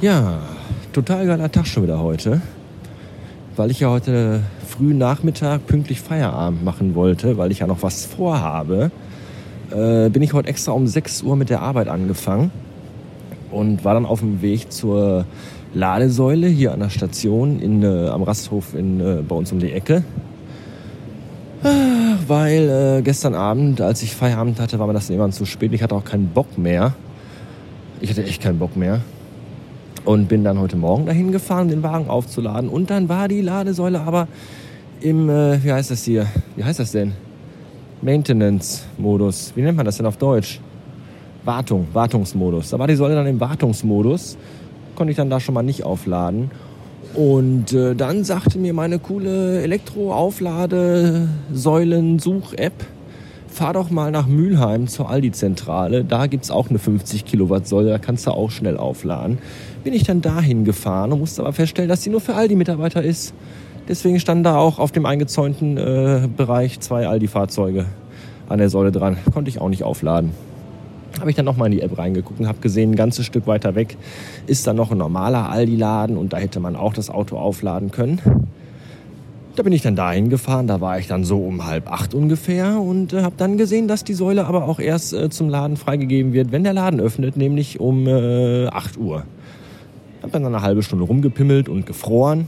Ja, total geiler Tag schon wieder heute. Weil ich ja heute früh Nachmittag pünktlich Feierabend machen wollte, weil ich ja noch was vorhabe, äh, bin ich heute extra um 6 Uhr mit der Arbeit angefangen und war dann auf dem Weg zur Ladesäule hier an der Station in, äh, am Rasthof in, äh, bei uns um die Ecke. Weil äh, gestern Abend, als ich Feierabend hatte, war mir das irgendwann zu spät. Ich hatte auch keinen Bock mehr. Ich hatte echt keinen Bock mehr. Und bin dann heute Morgen dahin gefahren, den Wagen aufzuladen. Und dann war die Ladesäule aber im, äh, wie heißt das hier? Wie heißt das denn? Maintenance-Modus. Wie nennt man das denn auf Deutsch? Wartung, Wartungsmodus. Da war die Säule dann im Wartungsmodus. Konnte ich dann da schon mal nicht aufladen. Und äh, dann sagte mir meine coole Elektroaufladesäulen-Such-App, fahr doch mal nach Mülheim zur Aldi-Zentrale. Da gibt's auch eine 50 Kilowatt Säule, da kannst du auch schnell aufladen. Bin ich dann dahin gefahren und musste aber feststellen, dass die nur für Aldi-Mitarbeiter ist. Deswegen standen da auch auf dem eingezäunten äh, Bereich zwei Aldi-Fahrzeuge an der Säule dran. Konnte ich auch nicht aufladen habe ich dann nochmal in die App reingeguckt und habe gesehen, ein ganzes Stück weiter weg ist dann noch ein normaler Aldi-Laden und da hätte man auch das Auto aufladen können. Da bin ich dann dahin gefahren, da war ich dann so um halb acht ungefähr und äh, habe dann gesehen, dass die Säule aber auch erst äh, zum Laden freigegeben wird, wenn der Laden öffnet, nämlich um äh, 8 Uhr. Hab dann eine halbe Stunde rumgepimmelt und gefroren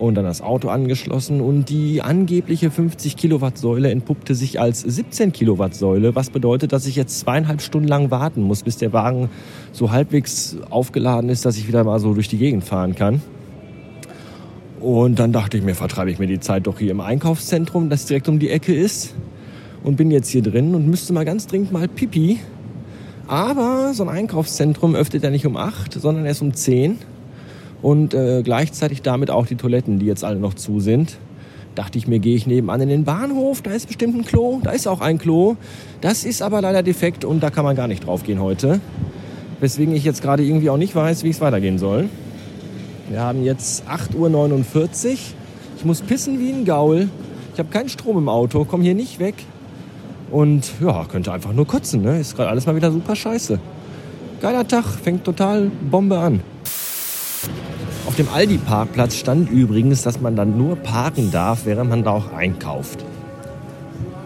und dann das Auto angeschlossen und die angebliche 50 Kilowatt Säule entpuppte sich als 17 Kilowatt Säule, was bedeutet, dass ich jetzt zweieinhalb Stunden lang warten muss, bis der Wagen so halbwegs aufgeladen ist, dass ich wieder mal so durch die Gegend fahren kann. Und dann dachte ich mir, vertreibe ich mir die Zeit doch hier im Einkaufszentrum, das direkt um die Ecke ist. Und bin jetzt hier drin und müsste mal ganz dringend mal Pipi. Aber so ein Einkaufszentrum öffnet ja nicht um 8, sondern erst um 10 und äh, gleichzeitig damit auch die Toiletten, die jetzt alle noch zu sind. Dachte ich mir, gehe ich nebenan in den Bahnhof, da ist bestimmt ein Klo, da ist auch ein Klo. Das ist aber leider defekt und da kann man gar nicht drauf gehen heute. Weswegen ich jetzt gerade irgendwie auch nicht weiß, wie es weitergehen soll. Wir haben jetzt 8.49 Uhr. Ich muss pissen wie ein Gaul. Ich habe keinen Strom im Auto, komme hier nicht weg. Und ja, könnte einfach nur kotzen. Ne? Ist gerade alles mal wieder super scheiße. Geiler Tag, fängt total Bombe an. Auf dem Aldi-Parkplatz stand übrigens, dass man dann nur parken darf, während man da auch einkauft.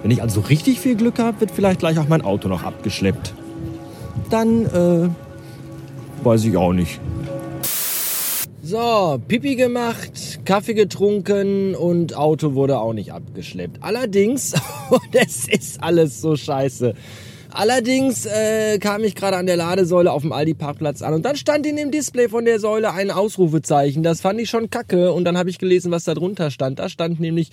Wenn ich also richtig viel Glück habe, wird vielleicht gleich auch mein Auto noch abgeschleppt. Dann, äh, weiß ich auch nicht. So, Pipi gemacht, Kaffee getrunken und Auto wurde auch nicht abgeschleppt. Allerdings, das ist alles so scheiße. Allerdings äh, kam ich gerade an der Ladesäule auf dem Aldi-Parkplatz an und dann stand in dem Display von der Säule ein Ausrufezeichen. Das fand ich schon kacke und dann habe ich gelesen, was da drunter stand. Da stand nämlich,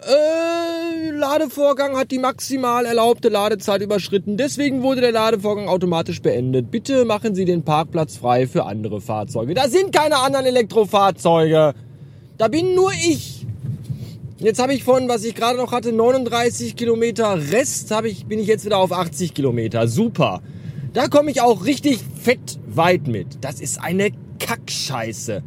äh, Ladevorgang hat die maximal erlaubte Ladezeit überschritten. Deswegen wurde der Ladevorgang automatisch beendet. Bitte machen Sie den Parkplatz frei für andere Fahrzeuge. Da sind keine anderen Elektrofahrzeuge. Da bin nur ich. Jetzt habe ich von, was ich gerade noch hatte, 39 Kilometer Rest, habe ich, bin ich jetzt wieder auf 80 Kilometer. Super. Da komme ich auch richtig fett weit mit. Das ist eine Kackscheiße.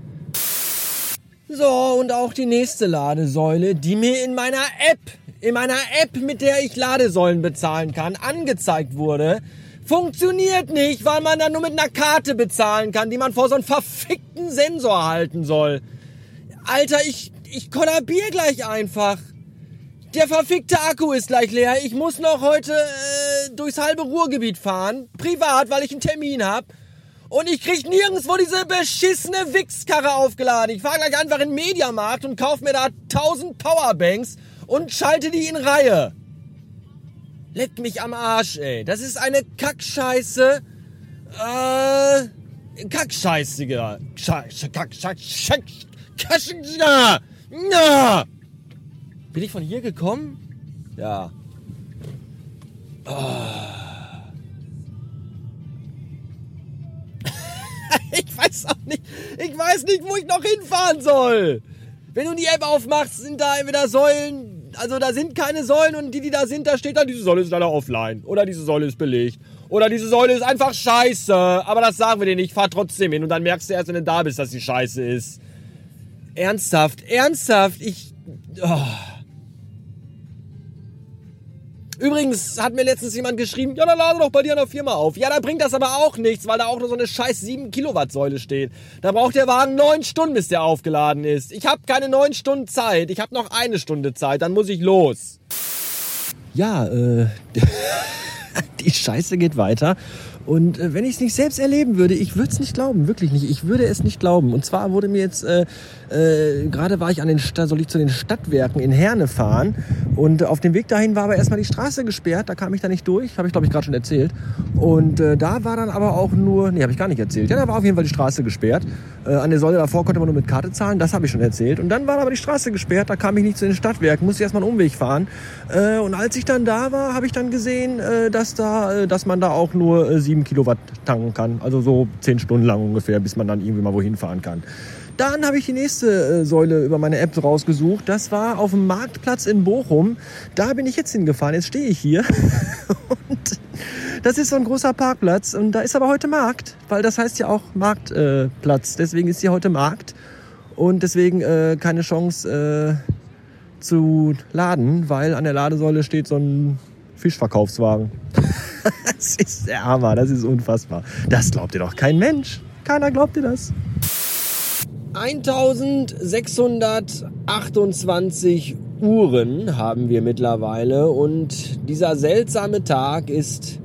So, und auch die nächste Ladesäule, die mir in meiner App, in meiner App, mit der ich Ladesäulen bezahlen kann, angezeigt wurde, funktioniert nicht, weil man dann nur mit einer Karte bezahlen kann, die man vor so einen verfickten Sensor halten soll. Alter, ich ich kollabier gleich einfach. Der verfickte Akku ist gleich leer. Ich muss noch heute äh, durchs halbe Ruhrgebiet fahren. Privat, weil ich einen Termin hab. Und ich krieg nirgendwo diese beschissene Wichskarre aufgeladen. Ich fahr gleich einfach in den Mediamarkt und kauf mir da 1000 Powerbanks und schalte die in Reihe. Leck mich am Arsch, ey. Das ist eine Kackscheiße. Äh, Kackscheiße. Na! Bin ich von hier gekommen? Ja. Oh. Weiß auch nicht. Ich weiß nicht, wo ich noch hinfahren soll. Wenn du die App aufmachst, sind da entweder Säulen, also da sind keine Säulen und die, die da sind, da steht dann, diese Säule ist leider offline. Oder diese Säule ist belegt. Oder diese Säule ist einfach scheiße. Aber das sagen wir dir nicht. Fahr trotzdem hin und dann merkst du erst, wenn du da bist, dass sie scheiße ist. Ernsthaft, ernsthaft, ich. Oh. Übrigens hat mir letztens jemand geschrieben, ja, dann lade doch bei dir an der Firma auf. Ja, da bringt das aber auch nichts, weil da auch nur so eine scheiß 7 Kilowatt Säule steht. Da braucht der Wagen neun Stunden, bis der aufgeladen ist. Ich habe keine neun Stunden Zeit. Ich habe noch eine Stunde Zeit, dann muss ich los. Ja, äh, die Scheiße geht weiter. Und äh, wenn ich es nicht selbst erleben würde, ich würde es nicht glauben, wirklich nicht. Ich würde es nicht glauben. Und zwar wurde mir jetzt, äh, äh, gerade war ich an den Sta soll ich zu den Stadtwerken in Herne fahren. Und auf dem Weg dahin war aber erstmal die Straße gesperrt, da kam ich da nicht durch, habe ich glaube ich gerade schon erzählt. Und äh, da war dann aber auch nur, nee, habe ich gar nicht erzählt. Ja, da war auf jeden Fall die Straße gesperrt. Äh, an der Säule davor konnte man nur mit Karte zahlen, das habe ich schon erzählt. Und dann war aber die Straße gesperrt, da kam ich nicht zu den Stadtwerken, musste erstmal einen Umweg fahren. Äh, und als ich dann da war, habe ich dann gesehen, äh, dass da, äh, dass man da auch nur äh, 7 Kilowatt tanken kann. Also so 10 Stunden lang ungefähr, bis man dann irgendwie mal wohin fahren kann. Dann habe ich die nächste äh, Säule über meine App rausgesucht. Das war auf dem Marktplatz in Bochum. Da bin ich jetzt hingefahren. Jetzt stehe ich hier. und das ist so ein großer Parkplatz. Und da ist aber heute Markt, weil das heißt ja auch Marktplatz. Äh, deswegen ist hier heute Markt. Und deswegen äh, keine Chance äh, zu laden, weil an der Ladesäule steht so ein Fischverkaufswagen. das ist der Hammer, das ist unfassbar. Das glaubt ihr doch kein Mensch. Keiner glaubt dir das. 1628 Uhren haben wir mittlerweile und dieser seltsame Tag ist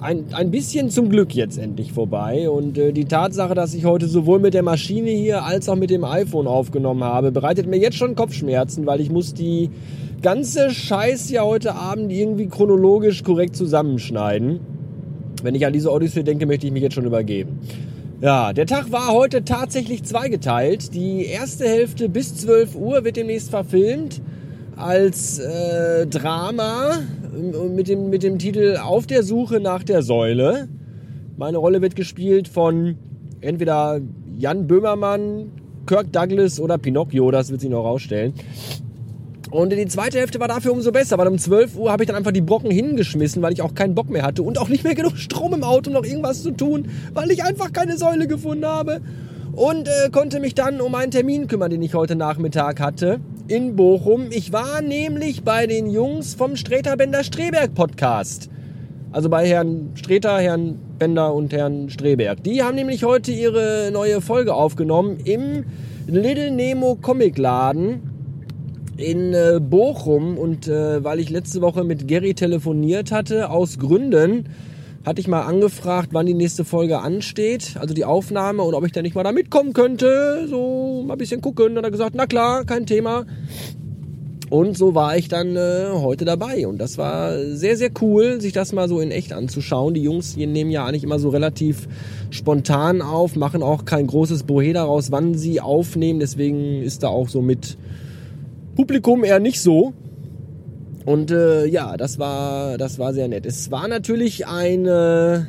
ein, ein bisschen zum Glück jetzt endlich vorbei. Und äh, die Tatsache, dass ich heute sowohl mit der Maschine hier als auch mit dem iPhone aufgenommen habe, bereitet mir jetzt schon Kopfschmerzen, weil ich muss die ganze Scheiß ja heute Abend irgendwie chronologisch korrekt zusammenschneiden. Wenn ich an diese Odyssee denke, möchte ich mich jetzt schon übergeben. Ja, der Tag war heute tatsächlich zweigeteilt. Die erste Hälfte bis 12 Uhr wird demnächst verfilmt als äh, Drama mit dem, mit dem Titel Auf der Suche nach der Säule. Meine Rolle wird gespielt von entweder Jan Böhmermann, Kirk Douglas oder Pinocchio, das wird sich noch rausstellen. Und die zweite Hälfte war dafür umso besser, weil um 12 Uhr habe ich dann einfach die Brocken hingeschmissen, weil ich auch keinen Bock mehr hatte und auch nicht mehr genug Strom im Auto, um noch irgendwas zu tun, weil ich einfach keine Säule gefunden habe. Und äh, konnte mich dann um einen Termin kümmern, den ich heute Nachmittag hatte in Bochum. Ich war nämlich bei den Jungs vom Streter Bender Streberg Podcast. Also bei Herrn Streter, Herrn Bender und Herrn Streberg. Die haben nämlich heute ihre neue Folge aufgenommen im Little Nemo Comic Laden in äh, Bochum und äh, weil ich letzte Woche mit Gary telefoniert hatte, aus Gründen, hatte ich mal angefragt, wann die nächste Folge ansteht, also die Aufnahme und ob ich da nicht mal da mitkommen könnte, so mal ein bisschen gucken. Und hat er gesagt, na klar, kein Thema. Und so war ich dann äh, heute dabei und das war sehr, sehr cool, sich das mal so in echt anzuschauen. Die Jungs die nehmen ja eigentlich immer so relativ spontan auf, machen auch kein großes Bohe daraus, wann sie aufnehmen. Deswegen ist da auch so mit Publikum eher nicht so. Und äh, ja, das war, das war sehr nett. Es war natürlich eine,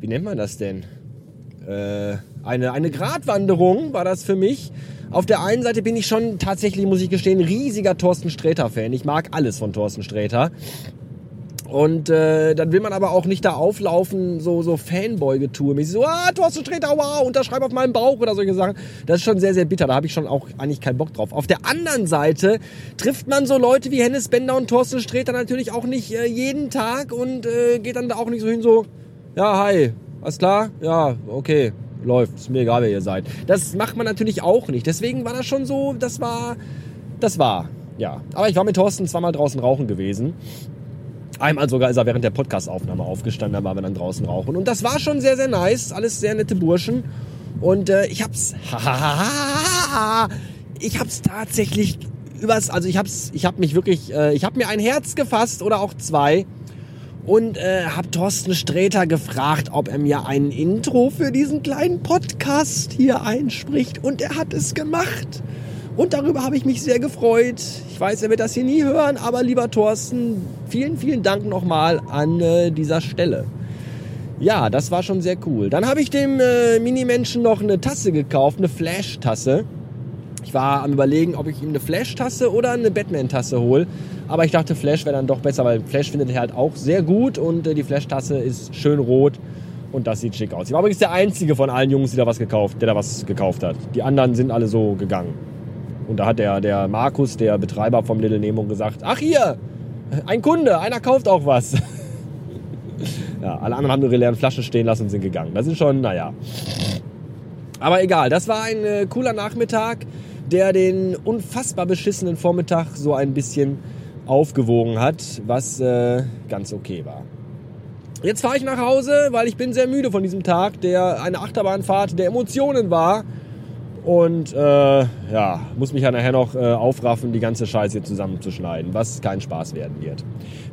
wie nennt man das denn? Äh, eine, eine Gratwanderung war das für mich. Auf der einen Seite bin ich schon tatsächlich, muss ich gestehen, riesiger Thorsten Sträter-Fan. Ich mag alles von Thorsten Sträter. Und äh, dann will man aber auch nicht da auflaufen, so, so Fanboy-Getue. Mäßig so, ah, Thorsten Sträter, wow, unterschreib auf meinen Bauch oder solche Sachen. Das ist schon sehr, sehr bitter. Da habe ich schon auch eigentlich keinen Bock drauf. Auf der anderen Seite trifft man so Leute wie Hennes Bender und Thorsten Sträter natürlich auch nicht äh, jeden Tag und äh, geht dann da auch nicht so hin, so, ja, hi, alles klar? Ja, okay, läuft. Ist mir egal, wer ihr seid. Das macht man natürlich auch nicht. Deswegen war das schon so, das war, das war, ja. Aber ich war mit Thorsten zweimal draußen rauchen gewesen. Einmal sogar ist er während der Podcastaufnahme aufgestanden, da waren wir dann draußen rauchen. Und das war schon sehr, sehr nice. Alles sehr nette Burschen. Und äh, ich hab's. ich hab's tatsächlich übers. Also ich hab's. Ich hab mich wirklich. Äh, ich hab mir ein Herz gefasst oder auch zwei. Und äh, hab Thorsten Sträter gefragt, ob er mir ein Intro für diesen kleinen Podcast hier einspricht. Und er hat es gemacht. Und darüber habe ich mich sehr gefreut. Ich weiß, er wird das hier nie hören, aber lieber Thorsten, vielen, vielen Dank nochmal an äh, dieser Stelle. Ja, das war schon sehr cool. Dann habe ich dem äh, Minimenschen noch eine Tasse gekauft, eine Flash-Tasse. Ich war am überlegen, ob ich ihm eine Flash-Tasse oder eine Batman-Tasse hole. Aber ich dachte, Flash wäre dann doch besser, weil Flash findet er halt auch sehr gut und äh, die Flash-Tasse ist schön rot und das sieht schick aus. Ich war übrigens der Einzige von allen Jungs, die da was gekauft, der da was gekauft hat. Die anderen sind alle so gegangen. Und da hat der, der Markus, der Betreiber vom Little Nemo, gesagt, ach hier, ein Kunde, einer kauft auch was. ja, alle anderen haben ihre leeren Flaschen stehen lassen und sind gegangen. Das ist schon, naja. Aber egal, das war ein äh, cooler Nachmittag, der den unfassbar beschissenen Vormittag so ein bisschen aufgewogen hat, was äh, ganz okay war. Jetzt fahre ich nach Hause, weil ich bin sehr müde von diesem Tag, der eine Achterbahnfahrt der Emotionen war. Und äh, ja, muss mich ja nachher noch äh, aufraffen, die ganze Scheiße hier zusammenzuschneiden, was kein Spaß werden wird.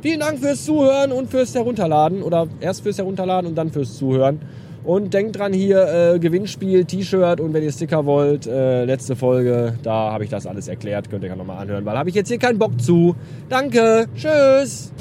Vielen Dank fürs Zuhören und fürs Herunterladen. Oder erst fürs Herunterladen und dann fürs Zuhören. Und denkt dran hier, äh, Gewinnspiel, T-Shirt und wenn ihr Sticker wollt, äh, letzte Folge, da habe ich das alles erklärt, könnt ihr ja nochmal anhören, weil habe ich jetzt hier keinen Bock zu. Danke, tschüss.